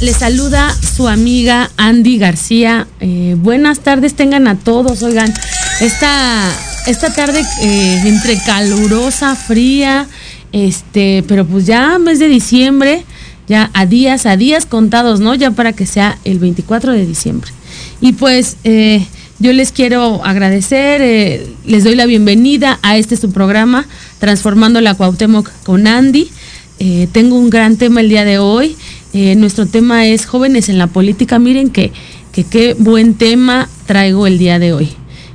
Les saluda su amiga Andy García. Eh, buenas tardes tengan a todos, oigan, esta, esta tarde eh, entre calurosa, fría, este, pero pues ya mes de diciembre, ya a días, a días contados, ¿no? Ya para que sea el 24 de diciembre. Y pues eh, yo les quiero agradecer, les doy la bienvenida a este su programa, Transformando la Cuauhtémoc con Andy. tengo un gran tema el día de hoy. Eh, nuestro tema es jóvenes en la política. Miren que, qué buen tema traigo el día de hoy.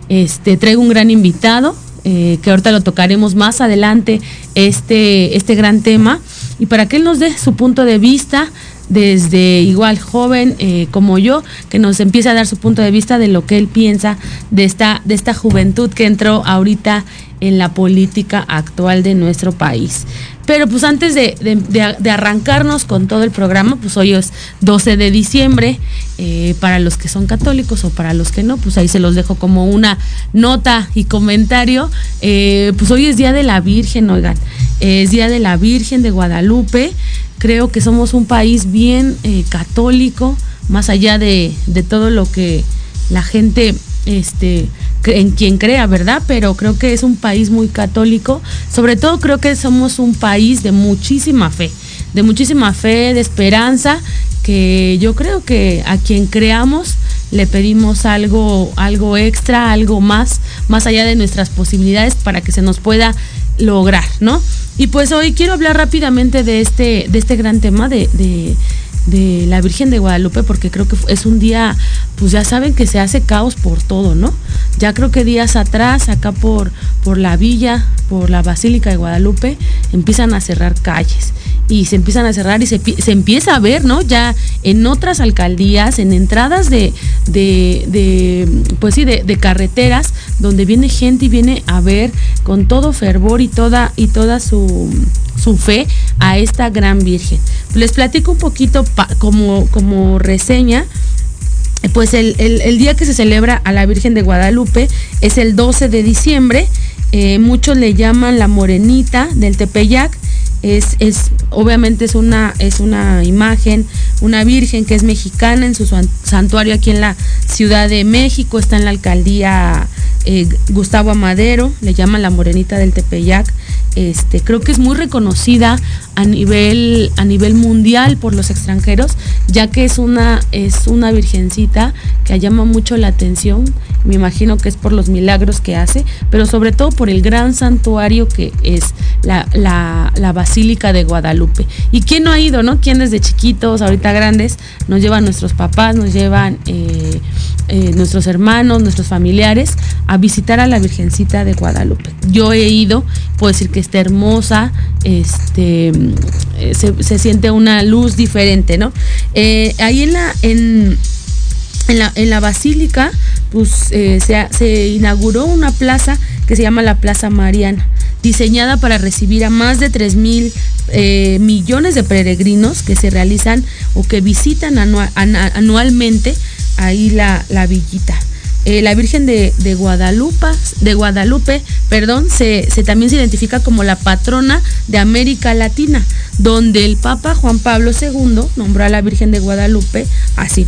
Este, traigo un gran invitado, eh, que ahorita lo tocaremos más adelante, este, este gran tema, y para que él nos dé su punto de vista desde igual joven eh, como yo, que nos empiece a dar su punto de vista de lo que él piensa de esta, de esta juventud que entró ahorita en la política actual de nuestro país. Pero pues antes de, arrancarnos con todo el programa, pues hoy es 12 de diciembre, eh, para los que son católicos o para los que no, pues ahí se los dejo como una nota y comentario. Eh, pues hoy es Día de la Virgen, oigan, es Día de la Virgen de Guadalupe. Creo que somos un país bien eh, católico, más allá de, de todo lo que la gente este, en quien crea, ¿verdad? Pero creo que es un país muy católico. Sobre todo creo que somos un país de muchísima fe, de muchísima fe, de esperanza, que yo creo que a quien creamos le pedimos algo, algo extra, algo más, más allá de nuestras posibilidades para que se nos pueda lograr, ¿no? Y pues hoy quiero hablar rápidamente de este, de este gran tema de de la Virgen de Guadalupe porque creo que es un día, pues ya saben que se hace caos por todo, ¿no? Ya creo que días atrás, acá por, por la villa, por la Basílica de Guadalupe, empiezan a cerrar calles y se empiezan a cerrar y se, empieza a ver, ¿no? Ya en otras alcaldías, en entradas de, de, pues sí, de, carreteras, donde viene gente y viene a ver con todo fervor y toda, y toda su, su fe a esta gran Virgen. Les platico un poquito como, como reseña. Pues el, día que se celebra a la Virgen de Guadalupe es el 12 de diciembre. Eh, muchos le llaman la morenita del Tepeyac. Es, es, obviamente es una, es una imagen, una virgen que es mexicana en su santuario aquí en la Ciudad de México, está en la alcaldía eh, Gustavo Amadero, le llaman la morenita del Tepeyac. Este, creo que es muy reconocida a nivel, a nivel mundial por los extranjeros, ya que es una, es una virgencita que llama mucho la atención. Me imagino que es por los milagros que hace, pero sobre todo por el gran santuario que es la, Basílica de Guadalupe. ¿Y quién no ha ido, no? ¿Quién desde chiquitos, ahorita grandes, nos llevan nuestros papás, nos llevan eh, eh, nuestros hermanos, nuestros familiares a visitar a la Virgencita de Guadalupe? Yo he ido, puedo decir que está hermosa, este, eh, se, siente una luz diferente, ¿no? Eh, ahí en la, en, en la, basílica, pues eh, se, inauguró una plaza que se llama la Plaza Mariana, diseñada para recibir a más de 3 mil millones de peregrinos que se realizan o que visitan anualmente ahí la, la villita. Eh, la Virgen de, Guadalupe, de Guadalupe perdón, se, también se identifica como la patrona de América Latina, donde el Papa Juan Pablo II nombró a la Virgen de Guadalupe así.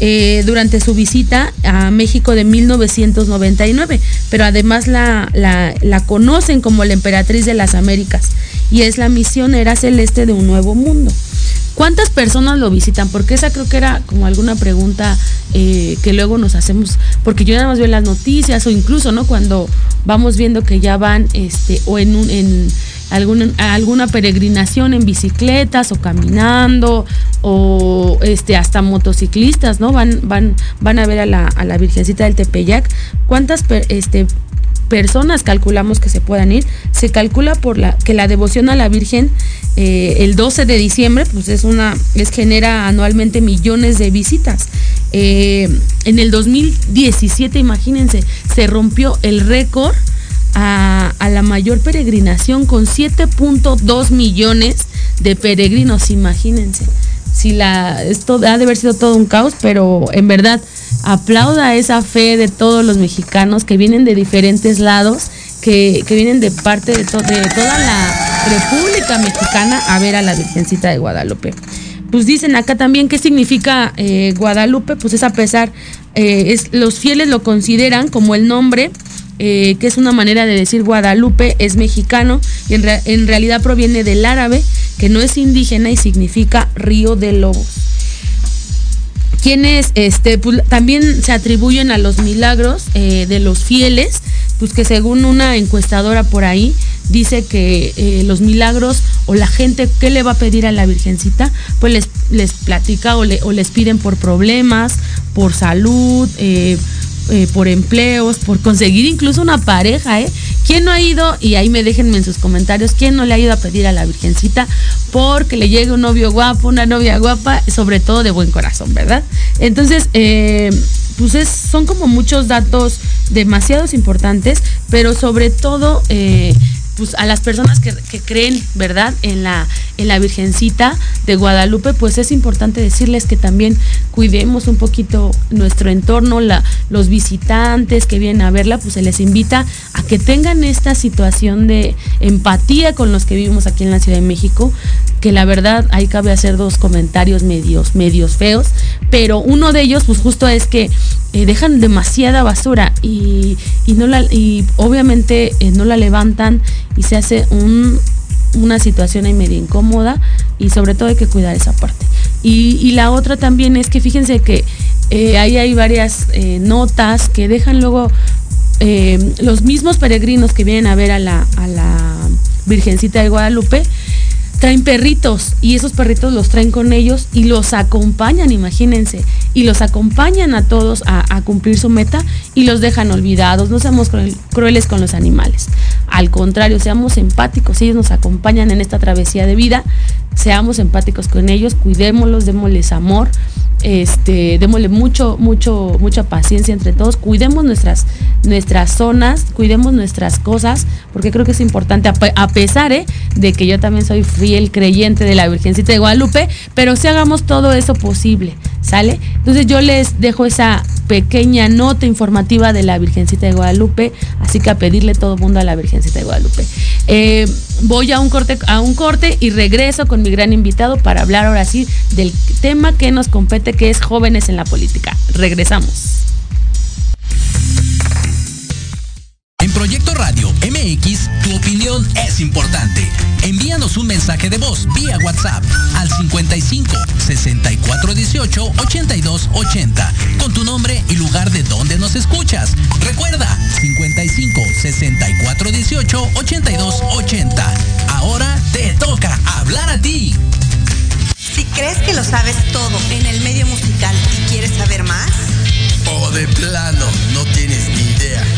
Eh, durante su visita a México de 1999, pero además la, la, conocen como la emperatriz de las Américas y es la misionera celeste de un nuevo mundo. ¿Cuántas personas lo visitan? Porque esa creo que era como alguna pregunta eh, que luego nos hacemos, porque yo nada más veo las noticias o incluso, ¿no? Cuando vamos viendo que ya van, este, o en, un, en alguna, alguna peregrinación en bicicletas o caminando o este hasta motociclistas, ¿no? Van, van, van a ver a la, a la Virgencita del Tepeyac. ¿Cuántas este, personas calculamos que se puedan ir. Se calcula por la que la devoción a la Virgen eh, el 12 de diciembre, pues es una, es genera anualmente millones de visitas. Eh, en el 2017, imagínense, se rompió el récord a, la mayor peregrinación con 7.2 millones de peregrinos, imagínense. Si la, esto ha de haber sido todo un caos, pero en verdad aplauda esa fe de todos los mexicanos que vienen de diferentes lados, que, vienen de parte de, de toda la República Mexicana a ver a la Virgencita de Guadalupe. Pues dicen acá también qué significa eh, Guadalupe, pues es a pesar, eh, los fieles lo consideran como el nombre eh, que es una manera de decir Guadalupe, es mexicano y en, realidad proviene del árabe, que no es indígena y significa río de lobos quienes este, pues, también se atribuyen a los milagros eh, de los fieles, pues que según una encuestadora por ahí dice que eh, los milagros o la gente, ¿qué le va a pedir a la Virgencita? Pues les, les platica o, o les piden por problemas, por salud, eh, por empleos, por conseguir incluso una pareja, ¿eh? ¿Quién no ha ido? Y ahí me déjenme en sus comentarios, ¿quién no le ha ido a pedir a la Virgencita porque le llegue un novio guapo, una novia guapa, sobre todo de buen corazón, ¿verdad? Entonces, eh, pues es, son como muchos datos demasiados importantes, pero sobre todo eh, pues a las personas que, creen, ¿verdad?, en la, en la Virgencita de Guadalupe, pues es importante decirles que también cuidemos un poquito nuestro entorno, los visitantes que vienen a verla, pues se les invita a que tengan esta situación de empatía con los que vivimos aquí en la Ciudad de México, que la verdad ahí cabe hacer dos comentarios medios, medios feos, pero uno de ellos, pues justo es que eh, dejan demasiada basura y, no la, y obviamente eh, no la levantan y se hace un, una situación ahí medio incómoda y sobre todo hay que cuidar esa parte. Y, la otra también es que fíjense que eh, ahí hay varias notas que dejan luego los mismos peregrinos que vienen a ver a la, a la Virgencita de Guadalupe traen perritos y esos perritos los traen con ellos y los acompañan, imagínense, y los acompañan a todos a, cumplir su meta y los dejan olvidados. No seamos crueles con los animales. Al contrario, seamos empáticos. Ellos nos acompañan en esta travesía de vida. Seamos empáticos con ellos, cuidémoslos, démosles amor, este, démosle mucho, mucho, mucha paciencia entre todos, cuidemos nuestras, nuestras zonas, cuidemos nuestras cosas, porque creo que es importante, a, pesar ¿eh? de que yo también soy fiel creyente de la Virgencita de Guadalupe, pero si hagamos todo eso posible, ¿sale? Entonces yo les dejo esa pequeña nota informativa de la Virgencita de Guadalupe, así que a pedirle todo el mundo a la Virgencita de Guadalupe. Eh, voy a un corte, a un corte y regreso con mi gran invitado para hablar ahora sí del tema que nos compete, que es jóvenes en la política. Regresamos. En Proyecto Radio MX, tu opinión es importante. Envíanos un mensaje de voz vía WhatsApp al 55 64 18 82 80 con tu nombre y lugar de donde nos escuchas. Recuerda 55 64 18 82 80. Ahora te toca hablar a ti. Si crees que lo sabes todo en el medio musical y quieres saber más, o de plano no tienes ni idea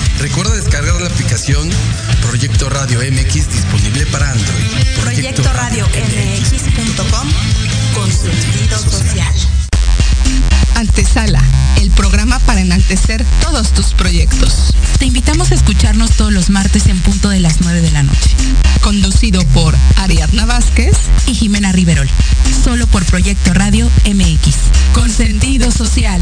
Recuerda descargar la aplicación Proyecto Radio MX disponible para Android. Proyecto, Radio MX.com con sentido social. Antesala, el programa para enaltecer todos tus proyectos. Te invitamos a escucharnos todos los martes en punto de las 9 de la noche. Conducido por Ariadna Vázquez y Jimena Riverol. Solo por Proyecto Radio MX. Con sentido social.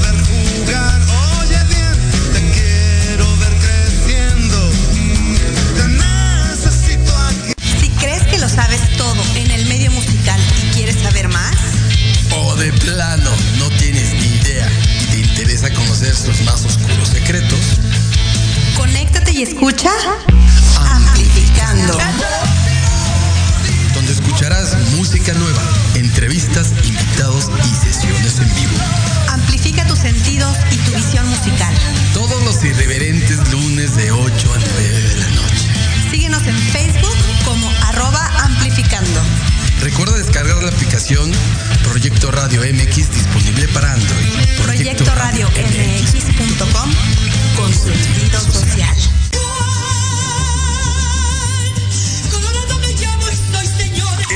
Plano no tienes ni idea y te interesa conocer sus más oscuros secretos, conéctate y escucha Amplificando. donde escucharás música nueva, entrevistas, invitados y sesiones en vivo. Amplifica tus sentidos y tu visión musical. Todos los irreverentes lunes de 8 a 9 de la noche. Síguenos en Facebook como arroba amplificando. Recuerda descargar la aplicación Proyecto Radio MX disponible para Android. Proyecto Radio MX.com con sentido social.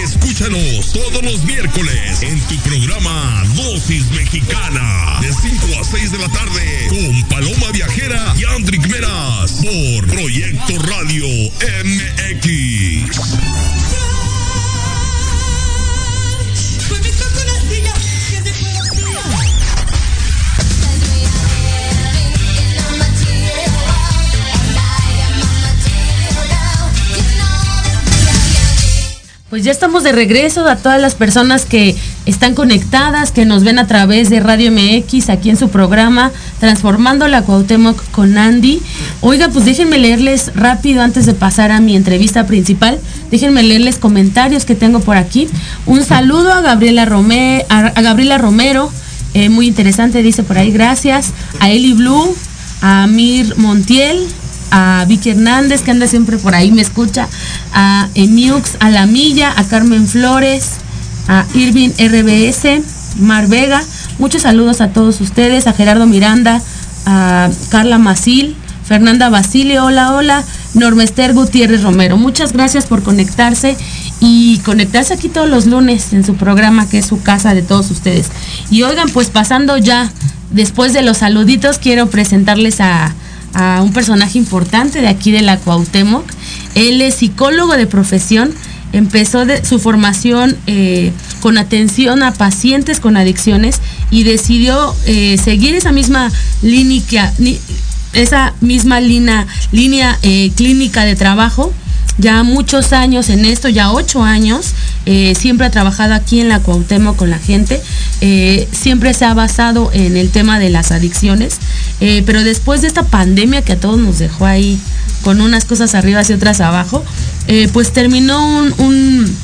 Escúchanos todos los miércoles en tu programa Dosis Mexicana de 5 a 6 de la tarde con Paloma Viajera y Andrick Meras por Proyecto Radio MX. Pues ya estamos de regreso a todas las personas que están conectadas, que nos ven a través de Radio MX aquí en su programa Transformando la Cuauhtémoc con Andy. Oiga, pues déjenme leerles rápido antes de pasar a mi entrevista principal. Déjenme leerles comentarios que tengo por aquí. Un saludo a Gabriela, Rome- a, Romero, eh, muy interesante, dice por ahí, gracias. A Eli Blue, a Mir Montiel, a Vicky Hernández, que anda siempre por ahí, me escucha, a Emiux, a La Milla, a Carmen Flores, a Irving RBS, Mar Vega. Muchos saludos a todos ustedes, a Gerardo Miranda, a Carla Masil, Fernanda Basile, hola, hola, Normester Gutiérrez Romero. Muchas gracias por conectarse y conectarse aquí todos los lunes en su programa, que es su casa de todos ustedes. Y oigan, pues pasando ya, después de los saluditos, quiero presentarles a, a un personaje importante de aquí de la Cuauhtémoc. Él es psicólogo de profesión, empezó su formación eh, con atención a pacientes con adicciones y decidió eh, seguir esa misma línea, esa misma línea, línea eh, clínica de trabajo. Ya muchos años en esto, ya ocho años, eh, siempre ha trabajado aquí en la Cuauhtémoc con la gente, eh, siempre se ha basado en el tema de las adicciones, eh, pero después de esta pandemia que a todos nos dejó ahí con unas cosas arriba y otras abajo, pues terminó un, un,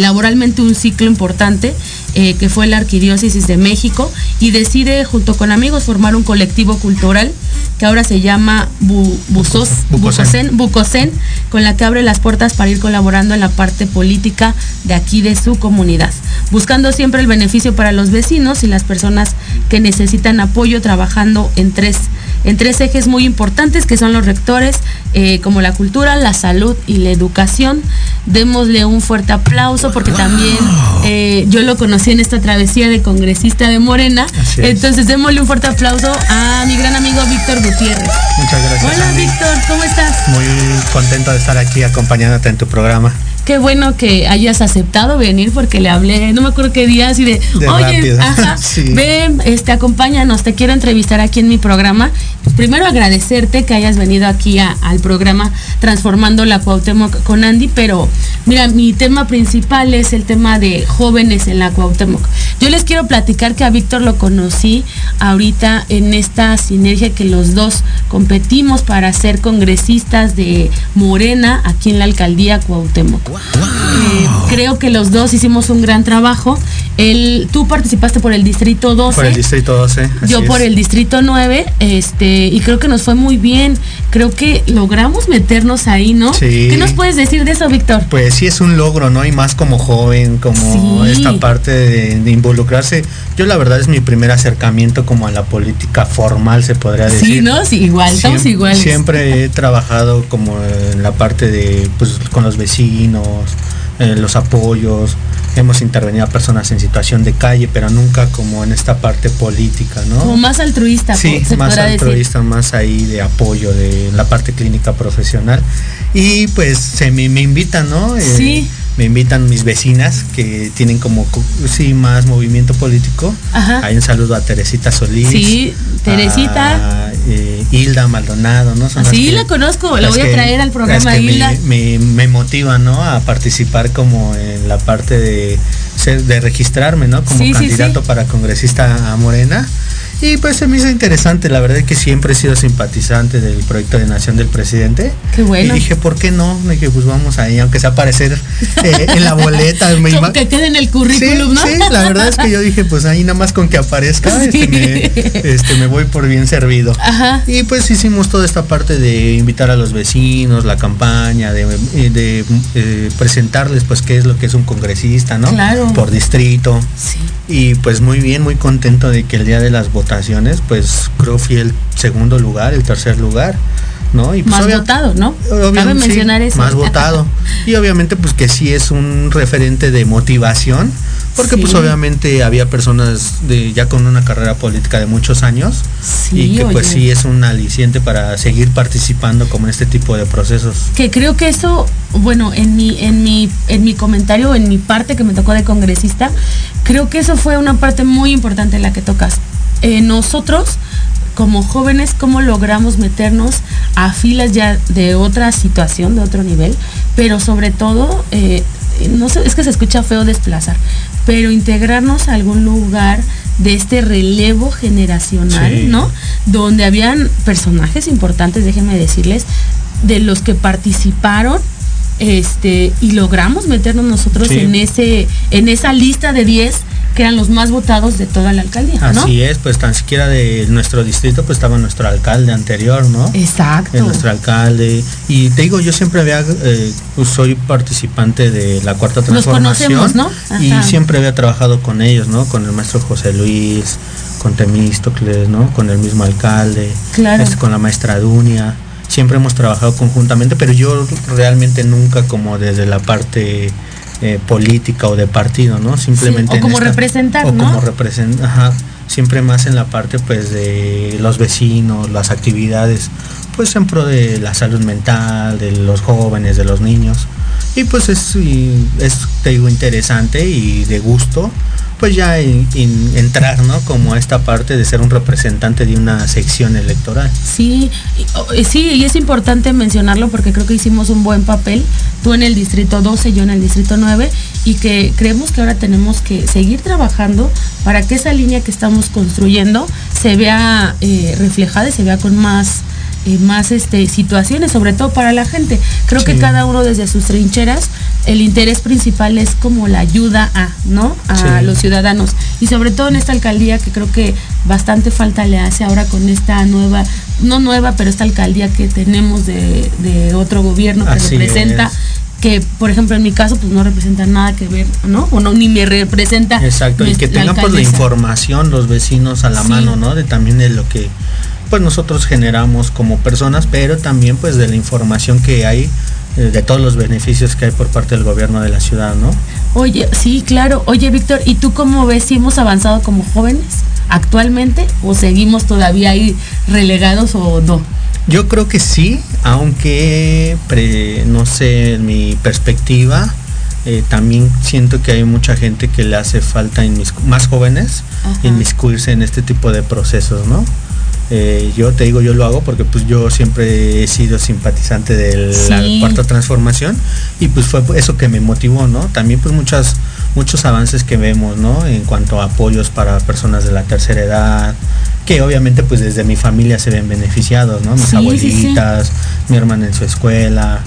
laboralmente un ciclo importante eh, que fue la Arquidiócesis de México y decide junto con amigos formar un colectivo cultural que ahora se llama Bu- Buzos- Bucosén, Bucosén, con la que abre las puertas para ir colaborando en la parte política de aquí de su comunidad, buscando siempre el beneficio para los vecinos y las personas que necesitan apoyo trabajando en tres en tres ejes muy importantes que son los rectores, eh, como la cultura, la salud y la educación. Démosle un fuerte aplauso porque también eh, yo lo conocí en esta travesía de congresista de Morena. Entonces démosle un fuerte aplauso a mi gran amigo Víctor Gutiérrez. Muchas gracias. Hola. Víctor, ¿cómo estás? Muy contento de estar aquí acompañándote en tu programa. Qué bueno que hayas aceptado venir porque le hablé, no me acuerdo qué día, así de, De oye, rápido. ajá, Sí. ven, este, acompáñanos, te quiero entrevistar aquí en mi programa. Primero agradecerte que hayas venido aquí a- al programa Transformando la Cuauhtémoc con Andy, pero mira, mi tema principal es el tema de jóvenes en la Cuauhtémoc. Yo les quiero platicar que a Víctor lo conocí ahorita en esta sinergia que los dos competimos para ser congresistas de Morena aquí en la alcaldía Cuauhtémoc. Eh, creo que los dos hicimos un gran trabajo. El, tú participaste por el distrito 12. Por el distrito 12. así Yo por es. el distrito 9, este, y creo que nos fue muy bien. Creo que logramos meternos ahí, ¿no? Sí. ¿Qué nos puedes decir de eso, Víctor? Pues sí es un logro, ¿no? Y más como joven, como Sí. esta parte de, de involucrarse. Yo la verdad es mi primer acercamiento como a la política formal, se podría decir. Sí, ¿no? Sí, igual, estamos iguales. Siempre he trabajado como en la parte de, pues, con los vecinos, eh, los apoyos, hemos intervenido a personas en situación de calle, pero nunca como en esta parte política, ¿no? Como más altruista, sí, se más altruista, decir. más ahí de apoyo de la parte clínica profesional. Y pues se me, me invitan, ¿no? Eh, Sí. me invitan mis vecinas que tienen como co- sí más movimiento político. Ajá. Hay un saludo a Teresita Solís. Sí, Teresita. a, eh, Hilda Maldonado, ¿no? Son las Sí, que- la conozco, la voy a que- traer al programa, me- Hilda. Me, me motivan, ¿no? A participar como en la parte de de registrarme, ¿no? Como Sí, sí, candidato sí. para congresista a Morena. Y pues se me hizo interesante, la verdad es que siempre he sido simpatizante del proyecto de nación del presidente. Qué bueno. Y dije, ¿por qué no? Dije, pues vamos ahí, aunque sea aparecer eh, en la boleta. me ima- que quede en el currículum, sí, ¿no? sí, la verdad es que yo dije, pues ahí nada más con que aparezca, Sí. este, me, este, me voy por bien servido. Ajá. Y pues hicimos toda esta parte de invitar a los vecinos, la campaña, de, eh, de, eh, presentarles pues qué es lo que es un congresista, ¿no? Claro. Por distrito. Sí. Y pues muy bien, muy contento de que el día de las votaciones, pues creo fui el segundo lugar, el tercer lugar, ¿no? Y pues, Más obvia- votado, ¿no? Cabe sí, mencionar eso. Más votado. Y obviamente pues que sí es un referente de motivación, porque pues obviamente había personas de ya con una carrera política de muchos años Sí, y que pues sí es un aliciente para seguir participando como en este tipo de procesos. que creo que eso, bueno, en mi, en mi, en mi comentario, en mi parte que me tocó de congresista, creo que eso fue una parte muy importante en la que tocas. Eh, nosotros, como jóvenes, cómo logramos meternos a filas ya de otra situación, de otro nivel, pero sobre todo, eh, no sé, es que se escucha feo desplazar, pero integrarnos a algún lugar de este relevo generacional, Sí. ¿no? Donde habían personajes importantes, déjenme decirles, de los que participaron este y logramos meternos nosotros Sí. en ese en esa lista de 10 que eran los más votados de toda la alcaldía, ¿no? Así es, pues tan siquiera de nuestro distrito pues estaba nuestro alcalde anterior, ¿no? Exacto. Es nuestro alcalde. Y te digo, yo siempre había, eh, pues, soy participante de la cuarta Los transformación. conocemos, ¿no? Y siempre había trabajado con ellos, ¿no? Con el maestro José Luis, con Temístocles, ¿no? Con el mismo alcalde, Claro. este, con la maestra Dunia. Siempre hemos trabajado conjuntamente, pero yo realmente nunca como desde la parte eh, política o de partido, ¿no? Simplemente o como representar, o ¿no? como representar, ajá, siempre más en la parte pues de los vecinos, las actividades, pues en pro de la salud mental, de los jóvenes, de los niños. Y pues es, y es te digo, interesante y de gusto, pues ya en- en- entrar, ¿no? Como a esta parte de ser un representante de una sección electoral. Sí, y- o- eh, sí, y es importante mencionarlo porque creo que hicimos un buen papel, tú en el distrito 12, yo en el distrito 9, y que creemos que ahora tenemos que seguir trabajando para que esa línea que estamos construyendo se vea eh, reflejada y se vea con más, eh, más este, situaciones, sobre todo para la gente. Creo que cada uno desde sus trincheras, el interés principal es como la ayuda a, ¿no? A Sí. los ciudadanos. Y sobre todo en esta alcaldía que creo que bastante falta le hace ahora con esta nueva, no nueva, pero esta alcaldía que tenemos de, de otro gobierno que Así representa. es. que por ejemplo en mi caso pues no representa nada que ver, ¿no? O no ni me representa. Exacto, y que tengan pues la información los vecinos a la Sí. mano, ¿no? De también de lo que pues nosotros generamos como personas, pero también pues de la información que hay eh, de todos los beneficios que hay por parte del gobierno de la ciudad, ¿no? Oye, sí, claro. Oye, Víctor, ¿y tú cómo ves si hemos avanzado como jóvenes actualmente o seguimos todavía ahí relegados o no? Yo creo que sí, aunque pre- no sé, en mi perspectiva, eh, también siento que hay mucha gente que le hace falta inmis- más jóvenes Ajá. inmiscuirse en este tipo de procesos, ¿no? Eh, yo te digo, yo lo hago porque pues yo siempre he sido simpatizante de la Sí. cuarta transformación y pues fue eso que me motivó, ¿no? También pues muchas, muchos avances que vemos, ¿no? En cuanto a apoyos para personas de la tercera edad, que obviamente pues desde mi familia se ven beneficiados, ¿no? Mis Sí, sí, sí. abuelitas, mi hermana en su escuela,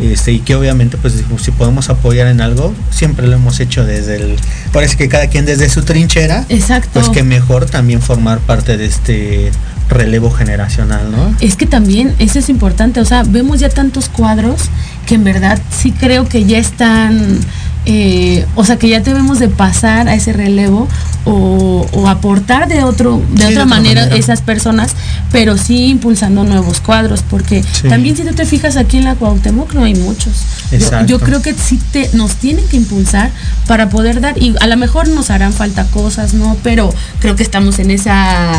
este, y que obviamente pues si podemos apoyar en algo, siempre lo hemos hecho desde el, parece que cada quien desde su trinchera, Exacto. pues que mejor también formar parte de este relevo generacional, ¿no? Es que también eso es importante, o sea, vemos ya tantos cuadros que en verdad sí creo que ya están, eh, o sea, que ya debemos de pasar a ese relevo o, o aportar de otro, de Sí, de otra manera, manera. esas personas, pero sí impulsando nuevos cuadros, porque Sí. también si tú te fijas aquí en la Cuauhtémoc no hay muchos, Yo, creo que sí te, nos tienen que impulsar para poder dar, y a lo mejor nos harán falta cosas, ¿no? Pero creo que estamos en esa,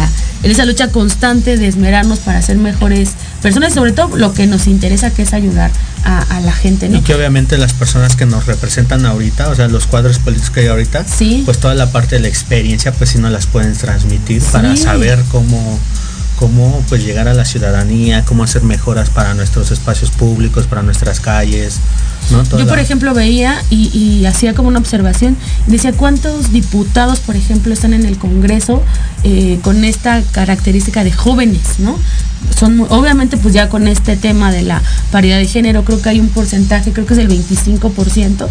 en esa lucha constante de esmerarnos para ser mejores personas sobre todo lo que nos interesa que es ayudar a, la gente, ¿no? Y que obviamente las personas que nos representan ahorita, o sea, los cuadros políticos que hay ahorita, sí. pues toda la parte de la experiencia, pues sí nos las pueden transmitir para saber cómo cómo pues llegar a la ciudadanía, cómo hacer mejoras para nuestros espacios públicos, para nuestras calles. Yo, por ejemplo, veía y, hacía como una observación, decía cuántos diputados, por ejemplo, están en el Congreso eh, con esta característica de jóvenes, ¿no? Son obviamente pues ya con este tema de la paridad de género, creo que hay un porcentaje, creo que es el 25%,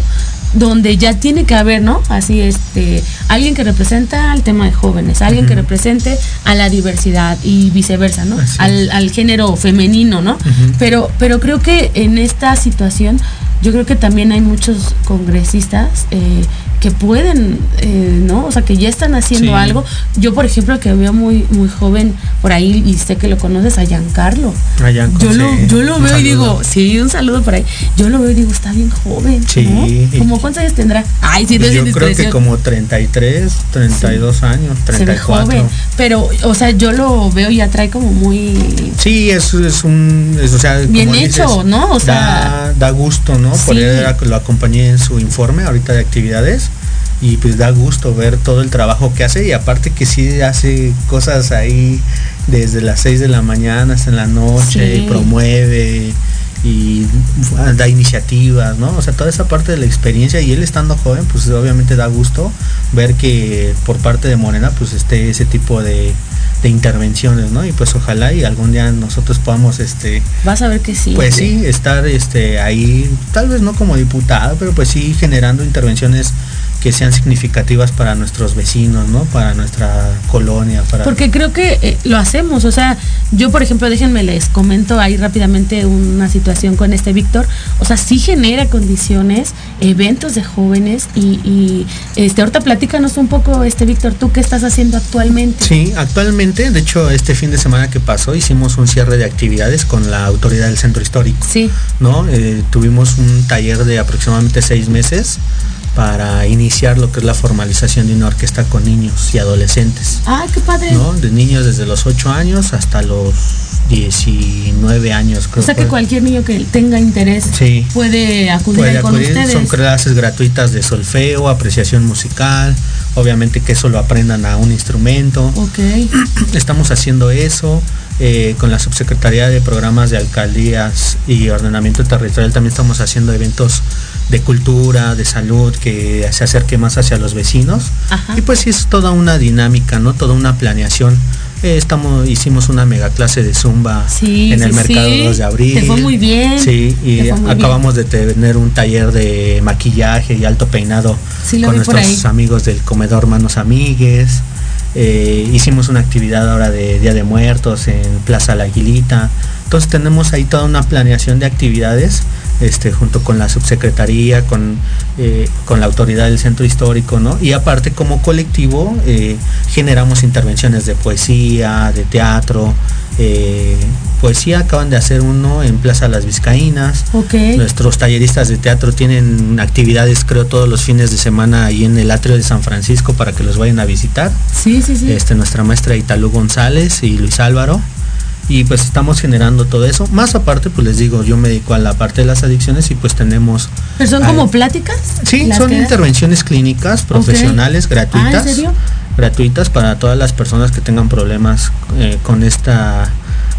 donde ya tiene que haber, ¿no? Así, este, alguien que representa al tema de jóvenes, alguien que represente a la diversidad y viceversa, ¿no? Al, género femenino, ¿no? pero, pero creo que en esta situación, yo creo que también hay muchos congresistas eh, que pueden, eh, ¿no? O sea, que ya están haciendo algo. Yo, por ejemplo, que veo muy, muy joven por ahí y sé que lo conoces a Giancarlo. A. Yo, lo, yo lo veo y digo, sí, un saludo por ahí. Yo lo veo y digo, está bien joven. Sí. ¿Cómo cuántos años tendrá? Ay, sí, Yo creo que como 33, 32 años, 34. Se ve joven, pero, o sea, yo lo veo y atrae como muy... Sí, es, es un, o sea, bien hecho, ¿no? O sea, da, gusto, ¿no? Por él lo acompañé en su informe ahorita de actividades y pues da gusto ver todo el trabajo que hace y aparte que sí hace cosas ahí desde las 6 de la mañana hasta en la noche, y promueve y da iniciativas, ¿no? O sea, toda esa parte de la experiencia y él estando joven, pues obviamente da gusto ver que por parte de Morena pues esté ese tipo de, de intervenciones, ¿no? Y pues ojalá y algún día nosotros podamos este Vas a ver que sí. Pues sí, estar este ahí, tal vez no como diputado, pero pues sí generando intervenciones que sean significativas para nuestros vecinos, ¿no? Para nuestra colonia, para... Porque creo que eh, lo hacemos, o sea, yo por ejemplo, déjenme les comento ahí rápidamente una situación con este Víctor, o sea, sí genera condiciones, eventos de jóvenes y, este, ahorita platícanos un poco, este Víctor, ¿tú qué estás haciendo actualmente? Sí, actualmente, de hecho, este fin de semana que pasó hicimos un cierre de actividades con la autoridad del centro histórico. Sí. ¿No? Eh, tuvimos un taller de aproximadamente seis meses para iniciar lo que es la formalización de una orquesta con niños y adolescentes. Ah, qué padre. ¿no? De niños desde los 8 años hasta los 19 años. Creo o sea que cualquier niño que tenga interés puede acudir, con ustedes. Son clases gratuitas de solfeo, apreciación musical, obviamente que eso lo aprendan a un instrumento. Ok. Estamos haciendo eso. Eh, con la subsecretaría de programas de alcaldías y ordenamiento territorial también estamos haciendo eventos de cultura, de salud, que se acerque más hacia los vecinos. Y pues sí es toda una dinámica, ¿no? Toda una planeación. Eh, estamos, hicimos una mega clase de zumba en el mercado 2 de abril. Te fue muy bien. Sí, y acabamos de tener un taller de maquillaje y alto peinado con nuestros amigos del comedor Manos Amigues. Eh, hicimos una actividad ahora de Día de Muertos en Plaza La Aguilita. Entonces tenemos ahí toda una planeación de actividades este, junto con la subsecretaría, con, eh, con la autoridad del centro histórico, ¿no? Y aparte como colectivo eh, generamos intervenciones de poesía, de teatro, poesía acaban de hacer uno en Plaza Las Vizcaínas. Nuestros talleristas de teatro tienen actividades creo todos los fines de semana ahí en el atrio de San Francisco para que los vayan a visitar. Sí, sí, sí. Este, nuestra maestra Italú González y Luis Álvaro y pues estamos generando todo eso. Más aparte, pues les digo, yo me dedico a la parte de las adicciones y pues tenemos... ¿Pero son como pláticas? Sí, son intervenciones clínicas, profesionales, gratuitas. ¿Ah, ¿en serio? Gratuitas para todas las personas que tengan problemas eh, con esta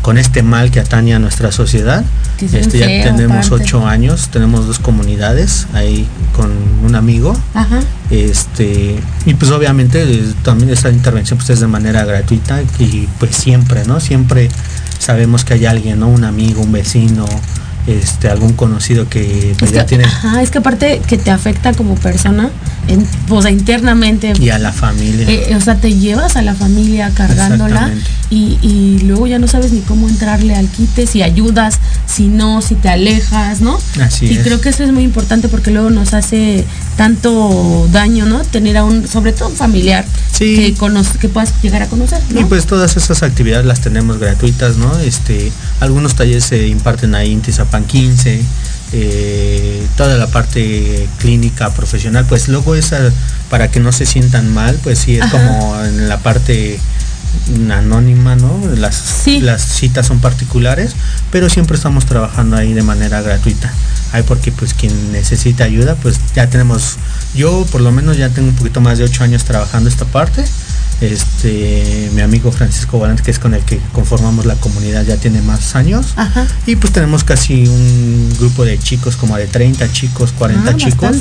con este mal que atañe a nuestra sociedad. Este, ya tenemos ocho años, tenemos dos comunidades ahí con un amigo. Este, y pues obviamente eh, también esta intervención pues es de manera gratuita y pues siempre, ¿no? Siempre sabemos que hay alguien, ¿no? Un amigo, un vecino, este, algún conocido que pues, ya tiene. Ajá, es que aparte que te afecta como persona, en, o sea, internamente. Y a la familia. Eh, o sea, te llevas a la familia cargándola y, y, luego ya no sabes ni cómo entrarle al quite, si ayudas, si no, si te alejas, ¿no? Así y creo que eso es muy importante porque luego nos hace tanto daño, ¿no? Tener a un, sobre todo un familiar que, que puedas llegar a conocer. Y pues todas esas actividades las tenemos gratuitas, ¿no? Este, algunos talleres se imparten ahí en Tizapan 15, eh, toda la parte clínica profesional, pues luego esa para que no se sientan mal, pues sí es como en la parte anónima, ¿no? Las, las citas son particulares, pero siempre estamos trabajando ahí de manera gratuita. Ahí porque pues quien necesita ayuda, pues ya tenemos, yo por lo menos ya tengo un poquito más de ocho años trabajando esta parte este mi amigo Francisco Valente, que es con el que conformamos la comunidad, ya tiene más años. Y pues tenemos casi un grupo de chicos, como de 30 chicos, 40 ah, chicos,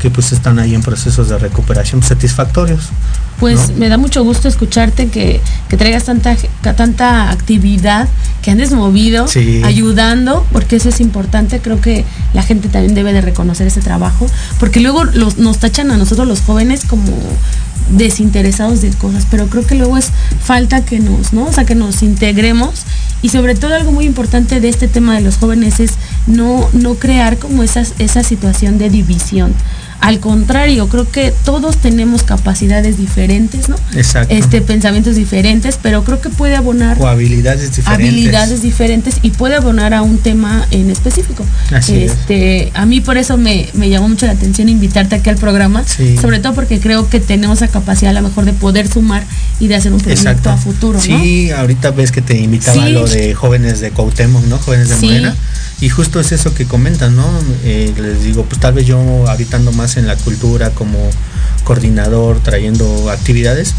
que pues están ahí en procesos de recuperación satisfactorios. Pues me da mucho gusto escucharte que, traigas tanta, tanta actividad, que andes movido, ayudando, porque eso es importante. Creo que la gente también debe de reconocer ese trabajo, porque luego nos tachan a nosotros los jóvenes como desinteresados de cosas, pero creo que luego es falta que nos, ¿no? O sea, que nos integremos y sobre todo algo muy importante de este tema de los jóvenes es no, no crear como esas, esa situación de división. Al contrario, creo que todos tenemos capacidades diferentes, ¿no? Exacto. Este, pensamientos diferentes, pero creo que puede abonar. O habilidades diferentes. Habilidades diferentes y puede abonar a un tema en específico. Así este, A mí por eso me, llamó mucho la atención invitarte aquí al programa, sobre todo porque creo que tenemos la capacidad a lo mejor de poder sumar y de hacer un proyecto a futuro. Sí, ahorita ves que te invitaba a lo de jóvenes de Cuauhtémoc, ¿no? Jóvenes de Morena. Y justo es eso que comentan, ¿no? Eh, les digo, pues tal vez yo habitando más en la cultura como coordinador, trayendo actividades,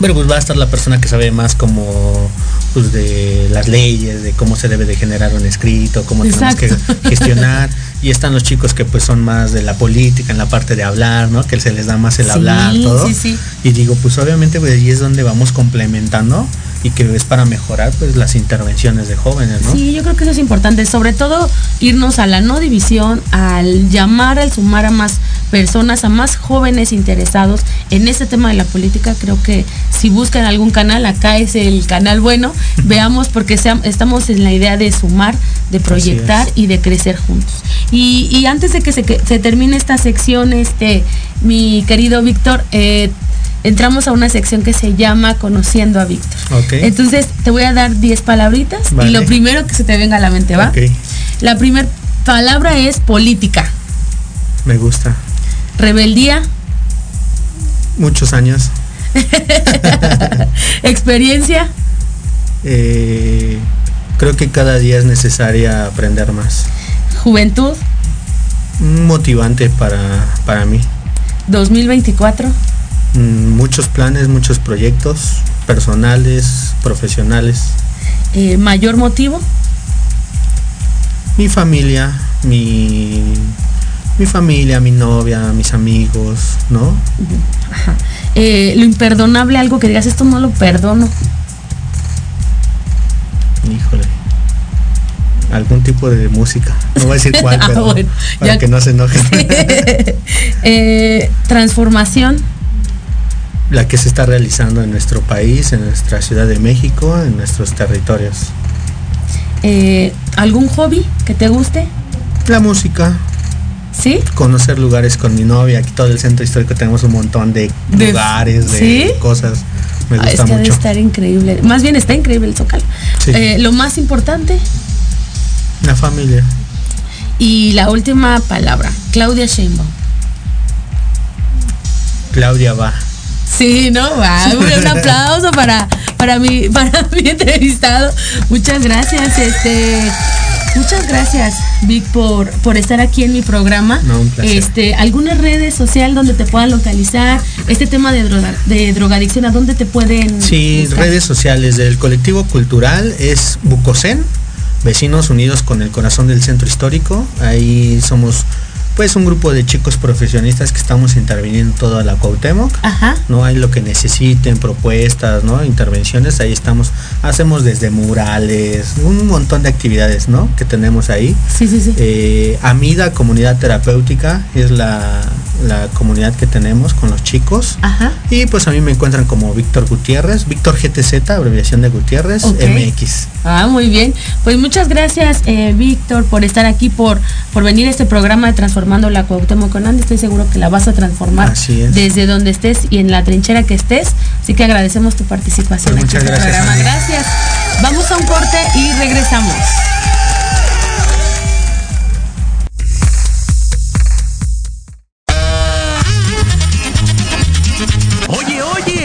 pero pues va a estar la persona que sabe más como pues de las leyes, de cómo se debe de generar un escrito, cómo tenemos que gestionar. Y están los chicos que pues son más de la política, en la parte de hablar, ¿no? Que se les da más el hablar, todo. y digo, pues obviamente pues ahí es donde vamos complementando y que es para mejorar pues las intervenciones de jóvenes, ¿no? Sí, yo creo que eso es importante, sobre todo irnos a la no división, al llamar, al sumar a más personas, a más jóvenes interesados en este tema de la política, creo que si buscan algún canal, acá es el canal bueno, veamos porque estamos en la idea de sumar, de proyectar y de crecer juntos. Y, antes de que se, se, termine esta sección, este, mi querido Víctor, eh, entramos a una sección que se llama Conociendo a Víctor. Entonces te voy a dar 10 palabritas y lo primero que se te venga a la mente, ¿va? La primera palabra es política. Me gusta. Rebeldía. Muchos años. Experiencia. Eh, creo que cada día es necesaria aprender más. Juventud. Motivante para, para mí. 2024. Mm, muchos planes, muchos proyectos personales, profesionales. Eh, ¿Mayor motivo? Mi familia, mi, mi familia, mi novia, mis amigos, ¿no? Eh, lo imperdonable, algo que digas, esto no lo perdono. Híjole. Algún tipo de música. No voy a decir cuál, ah, pero para que no se enojen. Eh, transformación la que se está realizando en nuestro país, en nuestra Ciudad de México, en nuestros territorios. Eh, ¿Algún hobby que te guste? La música. ¿Sí? Conocer lugares con mi novia. Aquí todo el centro histórico tenemos un montón de, lugares, de cosas. Me ah, gusta es que mucho. estar increíble. Más bien está increíble el Zócalo. Eh, lo más importante. La familia. Y la última palabra, Claudia Sheinbaum. Claudia va. Sí, no, va. Un aplauso para, para, mi, para mi entrevistado. Muchas gracias, este. Muchas gracias, Vic, por, por estar aquí en mi programa. No, un Este, algunas redes sociales donde te puedan localizar, este tema de, droga, de drogadicción, ¿a dónde te pueden? Sí, redes sociales del colectivo cultural es Bucocen, Vecinos Unidos con el Corazón del Centro Histórico. Ahí somos pues un grupo de chicos profesionistas que estamos interviniendo toda la Cuauhtémoc. Ajá. No hay lo que necesiten, propuestas, ¿no? Intervenciones, ahí estamos. Hacemos desde murales, un montón de actividades, ¿no? Que tenemos ahí. Sí, sí, sí. Eh, Amida Comunidad Terapéutica es la, la comunidad que tenemos con los chicos. Ajá. Y pues a mí me encuentran como Víctor Gutiérrez, Víctor GTZ, abreviación de Gutiérrez, MX. Ah, muy bien. Pues muchas gracias, eh, Víctor, por estar aquí, por, por venir a este programa de Transformando la Cuauhtémoc Conande. Estoy seguro que la vas a transformar desde donde estés y en la trinchera que estés. Así que agradecemos tu participación pues aquí en este programa. Gracias. Vamos a un corte y regresamos.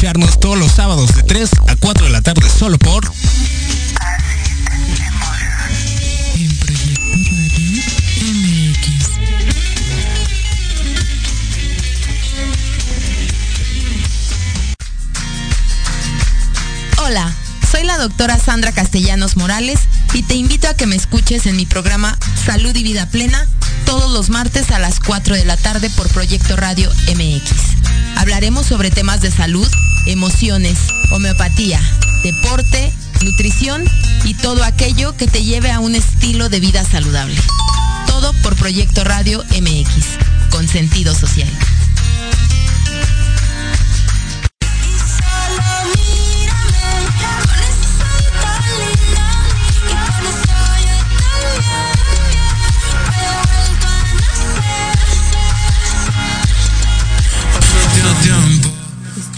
Escucharnos todos los sábados de 3 a 4 de la tarde solo por... Hola, soy la doctora Sandra Castellanos Morales y te invito a que me escuches en mi programa Salud y Vida Plena todos los martes a las 4 de la tarde por Proyecto Radio MX. Hablaremos sobre temas de salud, emociones, homeopatía, deporte, nutrición y todo aquello que te lleve a un estilo de vida saludable. Todo por Proyecto Radio MX, con sentido social.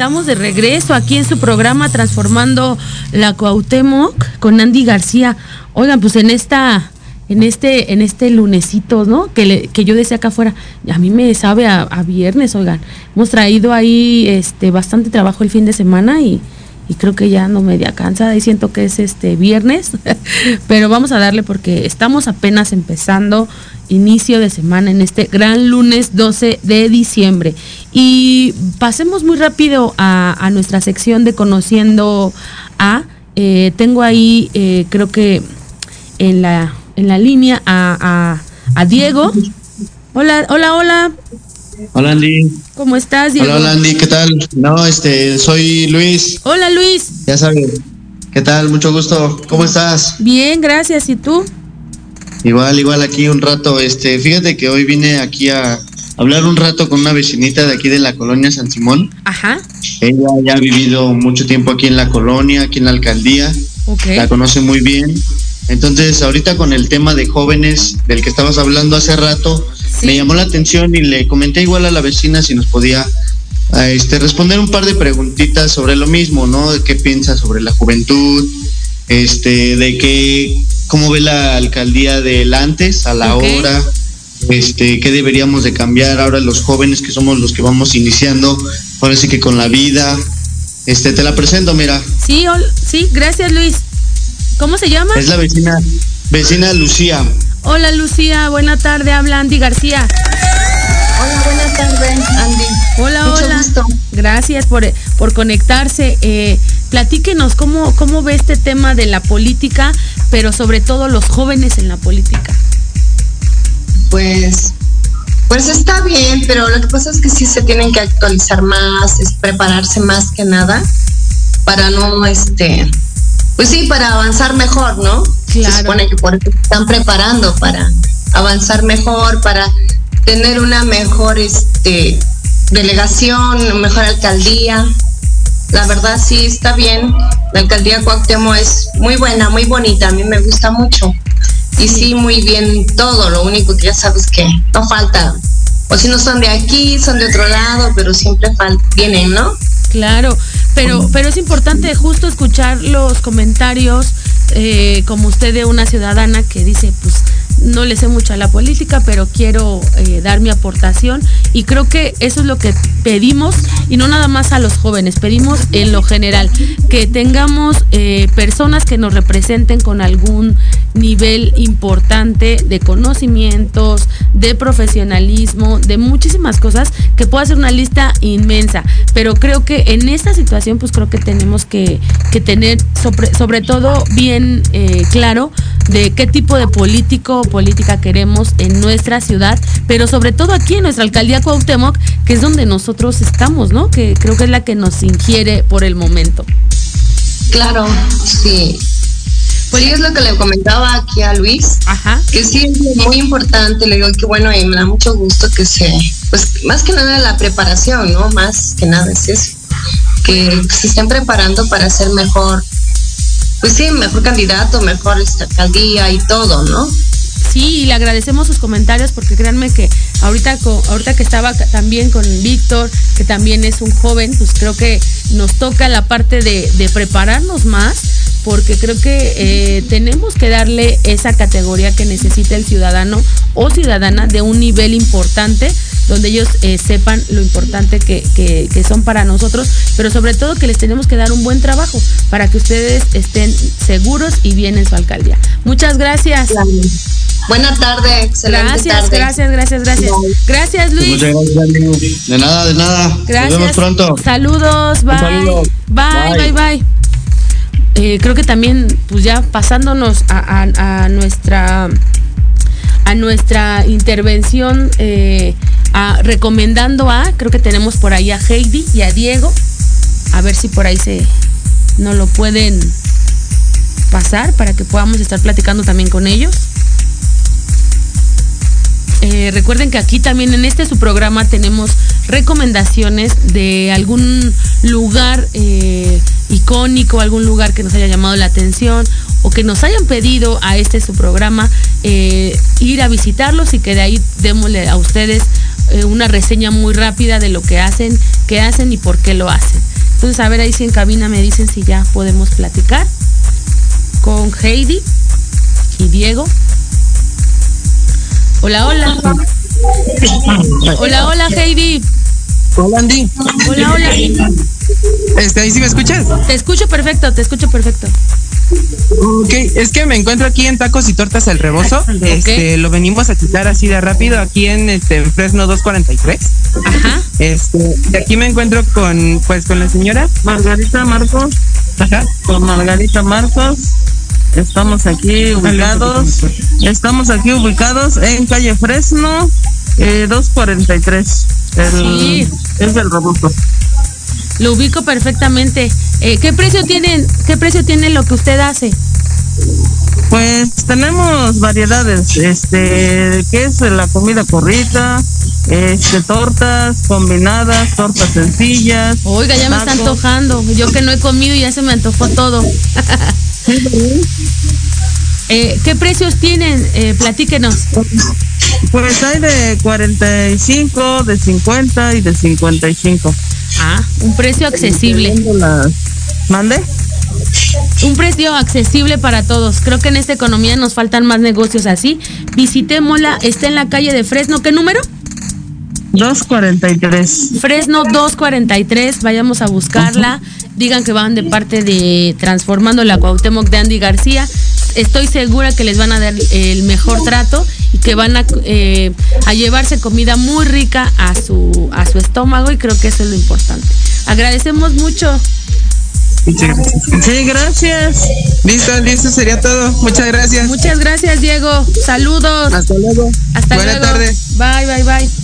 Estamos de regreso aquí en su programa Transformando la Cuauhtémoc con Andy García. Oigan, pues en esta en este en este lunesito, ¿no? Que, que yo decía acá afuera, a mí me sabe a, viernes, oigan. Hemos traído ahí este bastante trabajo el fin de semana y, creo que ya no media cansada y siento que es este viernes, pero vamos a darle porque estamos apenas empezando inicio de semana en este gran lunes 12 de diciembre. Y pasemos muy rápido a, a nuestra sección de conociendo a. Eh, tengo ahí, eh, creo que en la, en la línea a, a- a Diego. Hola, hola, hola. Hola Andy. ¿Cómo estás, Diego? Hola, hola Andy, ¿qué tal? No, este, soy Luis, Hola, Luis. ya sabes. ¿Qué tal? Mucho gusto. ¿Cómo estás? Bien, gracias. ¿Y tú? Igual, igual aquí un rato. Este, fíjate que hoy vine aquí a hablar un rato con una vecinita de aquí de la colonia San Simón. Ajá. Ella ya ha vivido mucho tiempo aquí en la colonia, aquí en la alcaldía. Ok. La conoce muy bien. Entonces, ahorita con el tema de jóvenes del que estabas hablando hace rato, me llamó la atención y le comenté igual a la vecina si nos podía a, este, responder un par de preguntitas sobre lo mismo, ¿no? De qué piensa sobre la juventud, este, de qué, cómo ve la alcaldía del antes a la hora, este, qué deberíamos de cambiar ahora los jóvenes que somos los que vamos iniciando, ahora sí que con la vida. Este, te la presento, mira. Sí, sí, gracias, Luis. ¿Cómo se llama? Es la vecina, vecina Lucía. Hola, Lucía. Buena tarde. Habla Andy García. Hola, buenas tardes, Andy. Hola, Mucho hola. gusto. Gracias por, por conectarse. Eh, platíquenos cómo, cómo ve este tema de la política, pero sobre todo los jóvenes en la política. Pues, Pues está bien, pero lo que pasa es que sí se tienen que actualizar más, es prepararse más que nada para no, este, pues sí, para avanzar mejor, ¿no? Se supone que por están preparando para avanzar mejor, para tener una mejor, este, delegación, una mejor alcaldía. La verdad sí está bien. La alcaldía Cuauhtémoc es muy buena, muy bonita, a mí me gusta mucho y sí, muy bien todo, lo único que ya sabes que no falta. O si no son de aquí, son de otro lado, pero siempre vienen, ¿no? Claro, pero, pero es importante justo escuchar los comentarios eh, como usted de una ciudadana que dice, pues no le sé mucho a la política, pero quiero eh, dar mi aportación y creo que eso es lo que pedimos y no nada más a los jóvenes, pedimos en lo general que tengamos eh, personas que nos representen con algún nivel importante de conocimientos, de profesionalismo, de muchísimas cosas, que pueda ser una lista inmensa, pero creo que en esta situación pues creo que tenemos que, tener sobre, sobre todo bien eh, claro de qué tipo de político o política queremos en nuestra ciudad, pero sobre todo aquí en nuestra alcaldía Cuauhtémoc, que es donde nosotros estamos, ¿no? Que creo que es la que nos ingiere por el momento. Claro, sí. Pues es lo que le comentaba aquí a Luis, Ajá. que sí es muy importante, le digo que bueno, y me da mucho gusto que se, pues más que nada la preparación, ¿no? Más que nada es eso, que se estén preparando para ser mejor pues sí, mejor candidato, mejor esta alcaldía y todo, ¿no? Sí, y le agradecemos sus comentarios porque créanme que ahorita, ahorita que estaba también con Víctor, que también es un joven, pues creo que nos toca la parte de, prepararnos más porque creo que eh, tenemos que darle esa categoría que necesita el ciudadano o ciudadana de un nivel importante donde ellos eh, sepan lo importante que, son para nosotros, pero sobre todo que les tenemos que dar un buen trabajo para que ustedes estén seguros y bien en su alcaldía. Muchas gracias. Buenas tardes, excelente gracias, Gracias, gracias, gracias. Gracias, Luis. Muchas gracias, De nada, de nada. Gracias. Nos vemos pronto. Saludos, bye. Bye, bye, bye. Eh, creo que también, pues ya pasándonos a, nuestra a nuestra intervención eh, recomendando a, creo que tenemos por ahí a Heidi y a Diego, a ver si por ahí se no lo pueden pasar para que podamos estar platicando también con ellos. Eh, recuerden que aquí también en este su programa tenemos recomendaciones de algún lugar eh, icónico, algún lugar que nos haya llamado la atención o que nos hayan pedido a este su programa eh, ir a visitarlos y que de ahí démosle a ustedes una reseña muy rápida de lo que hacen, qué hacen y por qué lo hacen. Entonces, a ver ahí si en cabina me dicen si ya podemos platicar con Heidi y Diego. Hola, hola. Hola, hola, Heidi. Hola, Andy. Hola, hola. Este, ¿ahí sí me escuchas? Te escucho perfecto, te escucho perfecto. Ok, es que me encuentro aquí en Tacos y Tortas El Rebozo. Este, lo venimos a quitar así de rápido aquí en este Fresno 243. Ajá. Este, y aquí me encuentro con pues con la señora Margarita Marcos. Ajá. Con Margarita Marcos. Estamos aquí ubicados. Estamos aquí ubicados en calle Fresno eh, 243. El, Es del robusto. Lo ubico perfectamente. Eh, ¿Qué precio tienen? ¿Qué precio tiene lo que usted hace? Pues tenemos variedades, este, ¿qué es la comida corrita? Este, tortas combinadas, tortas sencillas. Oiga, ya me está antojando. Yo que no he comido ya se me antojó todo. Eh, ¿Qué precios tienen? Eh, platíquenos. Pues hay de 45, de 50 y de 55. Ah, un precio accesible. ¿Mande? Un precio accesible para todos. Creo que en esta economía nos faltan más negocios así. Visitémosla, está en la calle de Fresno. ¿Qué número? 243. Fresno 243, vayamos a buscarla. Digan que van de parte de Transformando la Cuauhtémoc de Andy García. Estoy segura que les van a dar el mejor trato y que van a, eh, a llevarse comida muy rica a su, a su estómago y creo que eso es lo importante. Agradecemos mucho. Sí, gracias. Listo, listo, sería todo. Muchas gracias. Muchas gracias, Diego. Saludos. Hasta luego. Hasta Buena luego. tarde. Bye, bye, bye.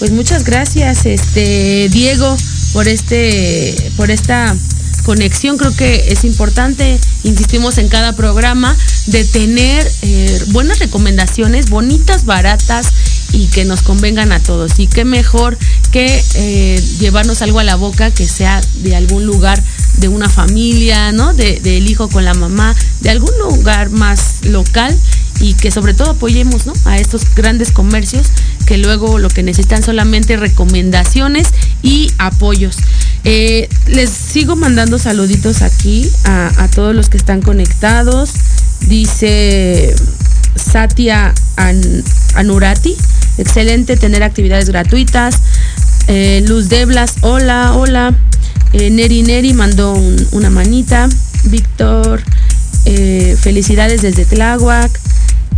Pues muchas gracias, este Diego, por este, por esta conexión. Creo que es importante, insistimos en cada programa, de tener eh, buenas recomendaciones, bonitas, baratas y que nos convengan a todos. Y qué mejor que eh, llevarnos algo a la boca que sea de algún lugar de una familia, ¿no? De, del hijo con la mamá, de algún lugar más local y que sobre todo apoyemos ¿no? a estos grandes comercios que luego lo que necesitan solamente recomendaciones y apoyos. Eh, les sigo mandando saluditos aquí a, todos los que están conectados. Dice Satia Anurati, excelente tener actividades gratuitas. Eh, Luz Deblas, hola, hola. Eh, Neri Neri mandó una manita. Víctor, felicidades desde Tláhuac.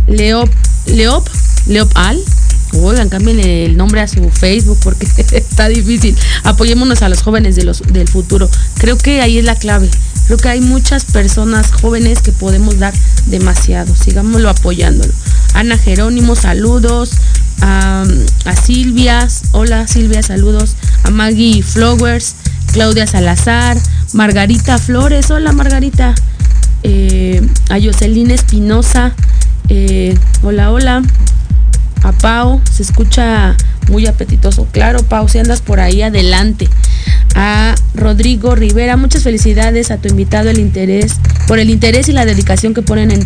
Leop, Leop, Leop Al. Oigan, cambien el nombre a su Facebook porque está difícil. Apoyémonos a los jóvenes de los, del futuro. Creo que ahí es la clave. Creo que hay muchas personas jóvenes que podemos dar demasiado. Sigámoslo apoyándolo. Ana Jerónimo, saludos. A, Silvia, hola Silvia, saludos. A Maggie Flowers, Claudia Salazar, Margarita Flores, hola Margarita. Eh, a Jocelyn Espinosa, eh, hola, hola. A Pau, se escucha muy apetitoso. Claro, Pau, si andas por ahí, adelante. A Rodrigo Rivera, muchas felicidades a tu invitado el interés, por el interés y la dedicación que ponen en,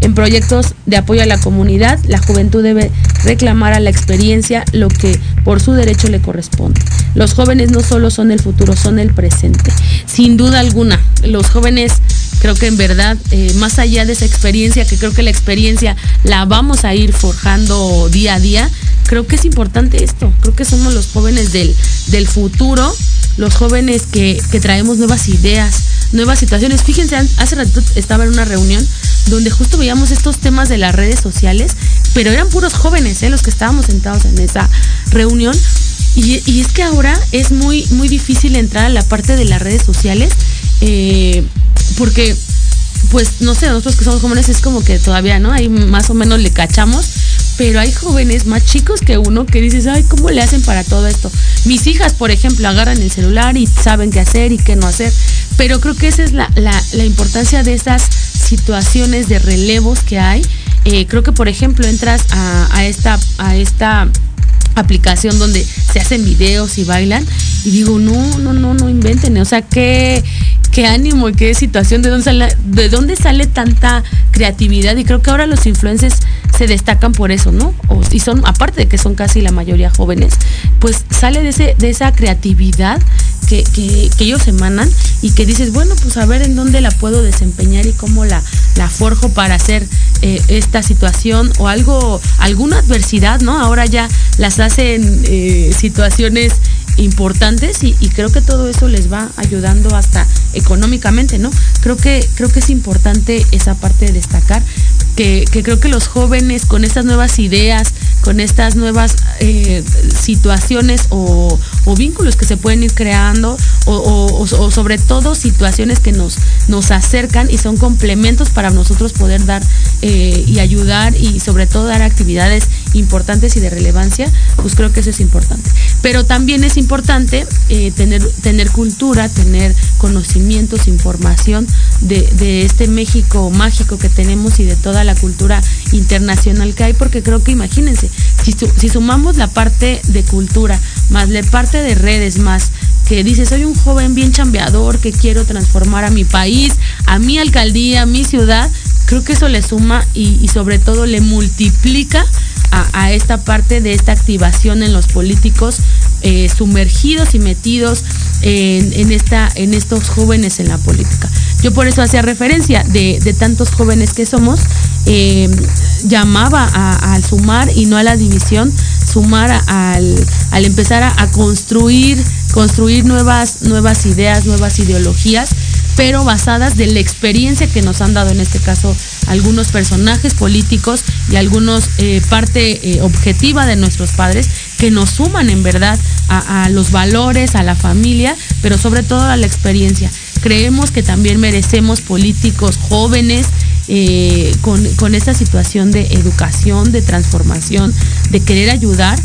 en proyectos de apoyo a la comunidad. La juventud debe reclamar a la experiencia lo que por su derecho le corresponde. Los jóvenes no solo son el futuro, son el presente. Sin duda alguna, los jóvenes creo que en verdad, eh, más allá de esa experiencia, que creo que la experiencia la vamos a ir forjando día a día, creo que es importante esto. Creo que somos los jóvenes del, del futuro, los jóvenes que, que traemos nuevas ideas, nuevas situaciones. Fíjense, hace rato estaba en una reunión donde justo veíamos estos temas de las redes sociales, pero eran puros jóvenes ¿eh? los que estábamos sentados en esa reunión. Y, es que ahora es muy, muy difícil entrar a la parte de las redes sociales eh, porque pues no sé, nosotros que somos jóvenes es como que todavía, ¿no? Ahí más o menos le cachamos, pero hay jóvenes más chicos que uno que dices, ay, ¿cómo le hacen para todo esto? Mis hijas, por ejemplo, agarran el celular y saben qué hacer y qué no hacer, pero creo que esa es la, importancia de esas situaciones de relevos que hay. Eh, creo que, por ejemplo, entras a, esta, a esta aplicación donde se hacen videos y bailan y digo, no, no, no, no inventen, o sea, qué, qué ánimo y qué situación, de dónde sale, de dónde sale tanta creatividad y creo que ahora los influencers se destacan por eso, ¿no? y son, aparte de que son casi la mayoría jóvenes, pues sale de, ese, de esa creatividad que, que, ellos emanan y que dices, bueno, pues a ver en dónde la puedo desempeñar y cómo la, la forjo para hacer eh, esta situación o algo, alguna adversidad, ¿no? Ahora ya las hacen eh, situaciones importantes y, creo que todo eso les va ayudando hasta económicamente, ¿no? Creo que, creo que es importante esa parte de destacar que, creo que los jóvenes con estas nuevas ideas, con estas nuevas eh, situaciones o, vínculos que se pueden ir creando o, sobre todo situaciones que nos, nos acercan y son complementos para nosotros poder dar eh, y ayudar y sobre todo dar actividades importantes y de relevancia, pues creo que eso es importante. Pero también es importante eh, tener, tener cultura, tener conocimientos, información de, este México mágico que tenemos y de toda la cultura internacional que hay, porque creo que imagínense, si sumamos la parte de cultura, más la parte de redes, más que dice, soy un joven bien chambeador que quiero transformar a mi país, a mi alcaldía, a mi ciudad, creo que eso le suma y, sobre todo le multiplica a, esta parte de esta activación en los políticos eh, sumergidos y metidos en, esta, en estos jóvenes en la política. Yo por eso hacía referencia de, tantos jóvenes que somos, eh, llamaba al sumar y no a la división, sumar al, al empezar a, construir, construir nuevas, nuevas ideas, nuevas ideologías pero basadas de la experiencia que nos han dado en este caso algunos personajes políticos y algunos eh, parte eh, objetiva de nuestros padres que nos suman en verdad a, los valores, a la familia, pero sobre todo a la experiencia. Creemos que también merecemos políticos jóvenes eh, con, con esta situación de educación, de transformación, de querer ayudar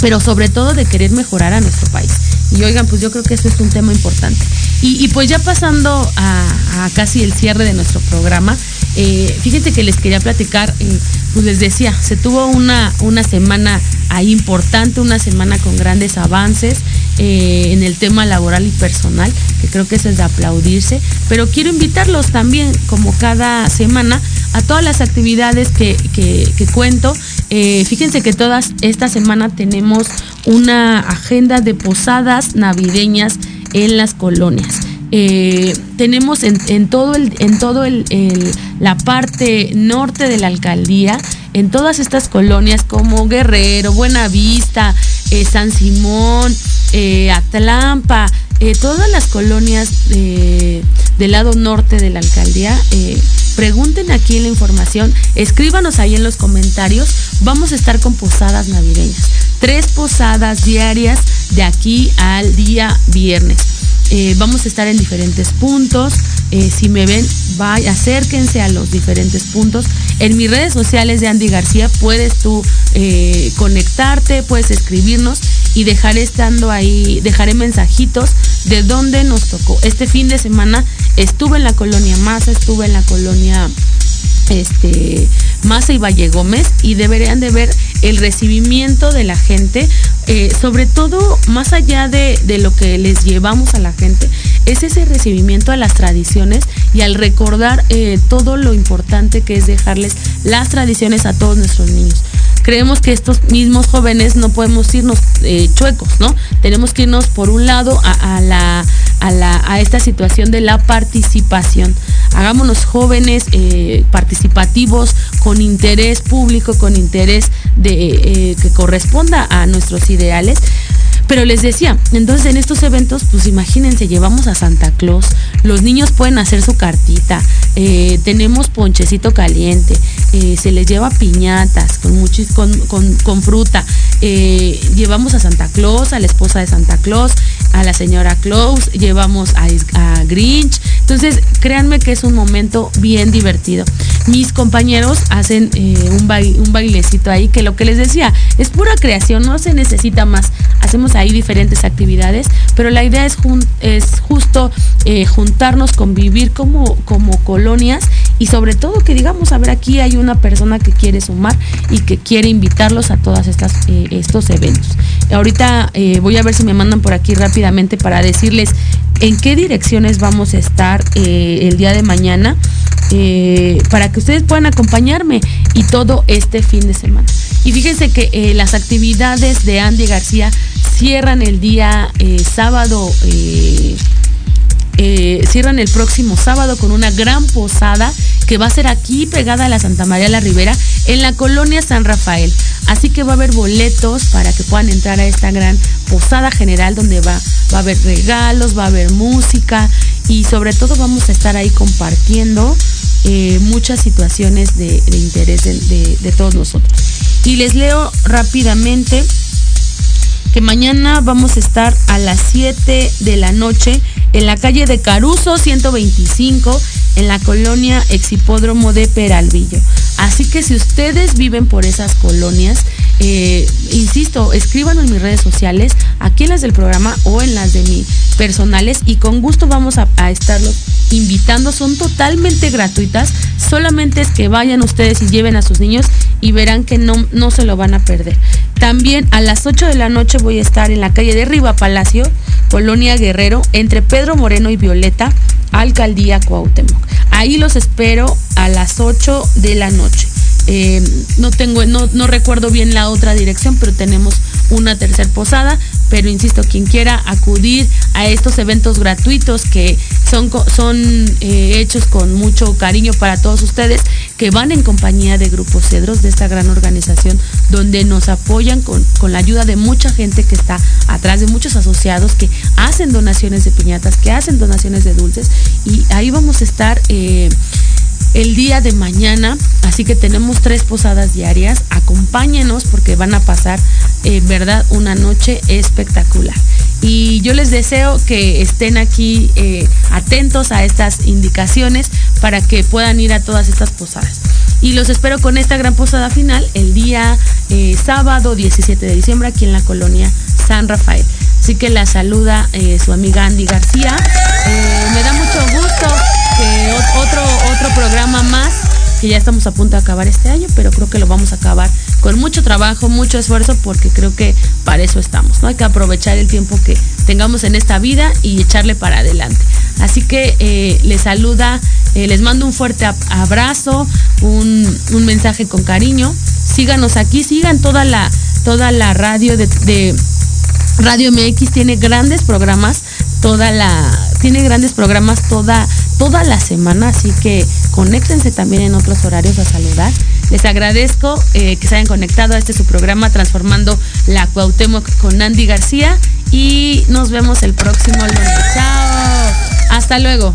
pero sobre todo de querer mejorar a nuestro país. Y oigan, pues yo creo que eso es un tema importante. Y, pues ya pasando a, casi el cierre de nuestro programa, eh, fíjense que les quería platicar, eh, pues les decía, se tuvo una, una semana ahí importante, una semana con grandes avances eh, en el tema laboral y personal, que creo que eso es de aplaudirse, pero quiero invitarlos también, como cada semana, a todas las actividades que, cuento. Fíjense que todas esta semana tenemos una agenda de posadas navideñas en las colonias. Eh, tenemos en, todo, el, en todo el, la parte norte de la alcaldía, en todas estas colonias como Guerrero, Buenavista, eh, San Simón, eh, Atlampa, todas las colonias del lado norte de la alcaldía, pregunten aquí en la información, escríbanos ahí en los comentarios, vamos a estar con posadas navideñas, tres posadas diarias de aquí al día viernes. Eh, vamos a estar en diferentes puntos. Eh, si me ven, vaya, acérquense a los diferentes puntos. En mis redes sociales de Andy García puedes tú eh, conectarte, puedes escribirnos y dejar estando ahí, dejaré mensajitos de dónde nos tocó. Este fin de semana estuve en la colonia Maza, estuve en la colonia este Maza y Valle Gómez y deberían de ver el recibimiento de la gente, eh, sobre todo más allá de, lo que les llevamos a la gente, es ese recibimiento a las tradiciones y al recordar eh, todo lo importante que es dejarles las tradiciones a todos nuestros niños creemos que estos mismos jóvenes no podemos irnos eh, chuecos, ¿no? Tenemos que irnos por un lado a, la, a, esta situación de la participación. Hagámonos jóvenes eh, participativos con interés público, con interés de, eh, que corresponda a nuestros ideales pero les decía, entonces en estos eventos, pues imagínense, llevamos a Santa Claus, los niños pueden hacer su cartita, eh, tenemos ponchecito caliente, eh, se les lleva piñatas con, con, con, fruta, eh, llevamos a Santa Claus, a la esposa de Santa Claus, a la señora Claus, llevamos a, Grinch, entonces créanme que es un momento bien divertido. Mis compañeros hacen un, un bailecito ahí que lo que les decía, es pura creación, no se necesita más. Hacemos hay diferentes actividades, pero la idea es, es justo eh, juntarnos, convivir como, como colonias y sobre todo que digamos, a ver, aquí hay una persona que quiere sumar y que quiere invitarlos a todos eh, estos eventos. Ahorita eh, voy a ver si me mandan por aquí rápidamente para decirles en qué direcciones vamos a estar el día de mañana para que ustedes puedan acompañarme y todo este fin de semana. Y fíjense que las actividades de Andy García cierran el día eh, sábado, eh, eh, cierran el próximo sábado con una gran posada que va a ser aquí pegada a la Santa María la Ribera en la colonia San Rafael. Así que va a haber boletos para que puedan entrar a esta gran posada general donde va, va a haber regalos, va a haber música y sobre todo vamos a estar ahí compartiendo muchas situaciones de, interés de todos nosotros. Y les leo rápidamente que mañana vamos a estar a las 7 de la noche en la calle de Caruso 125 en la colonia Exhipódromo de Peralvillo. Así que si ustedes viven por esas colonias, eh, insisto, escríbanlo en mis redes sociales, aquí en las del programa o en las de mis personales y con gusto vamos a, a estarlos invitando. Son totalmente gratuitas, solamente es que vayan ustedes y lleven a sus niños y verán que no, no se lo van a perder. También a las 8 de la noche voy a estar en la calle de Riva Palacio, Colonia Guerrero, entre Pedro Moreno y Violeta, Alcaldía Cuauhtémoc. Ahí los espero a las 8 de la noche. Eh, no tengo, no, no recuerdo bien la otra dirección, pero tenemos una tercera posada. Pero insisto, quien quiera acudir a estos eventos gratuitos que son, son eh, hechos con mucho cariño para todos ustedes, que van en compañía de Grupos Cedros, de esta gran organización, donde nos apoyan con, la ayuda de mucha gente que está atrás, de muchos asociados que hacen donaciones de piñatas, que hacen donaciones de dulces. Y ahí vamos a estar. Eh, el día de mañana, así que tenemos tres posadas diarias. Acompáñenos porque van a pasar, eh, verdad, una noche espectacular. Y yo les deseo que estén aquí eh, atentos a estas indicaciones para que puedan ir a todas estas posadas. Y los espero con esta gran posada final el día eh, sábado 17 de diciembre aquí en la colonia San Rafael. Así que la saluda eh, su amiga Andy García. Me da mucho gusto otro, otro programa más, que ya estamos a punto de acabar este año, pero creo que lo vamos a acabar con mucho trabajo, mucho esfuerzo, porque creo que para eso estamos, ¿no? Hay que aprovechar el tiempo que tengamos en esta vida y echarle para adelante. Así que eh, les saluda, les mando un fuerte abrazo, un, mensaje con cariño. Síganos aquí, sigan toda la, toda la radio de Radio MX tiene grandes programas toda la tiene grandes programas toda toda la semana, así que conéctense también en otros horarios a saludar. Les agradezco eh, que se hayan conectado a este su programa Transformando la Cuauhtémoc con Andy García y nos vemos el próximo lunes. Chao. Hasta luego.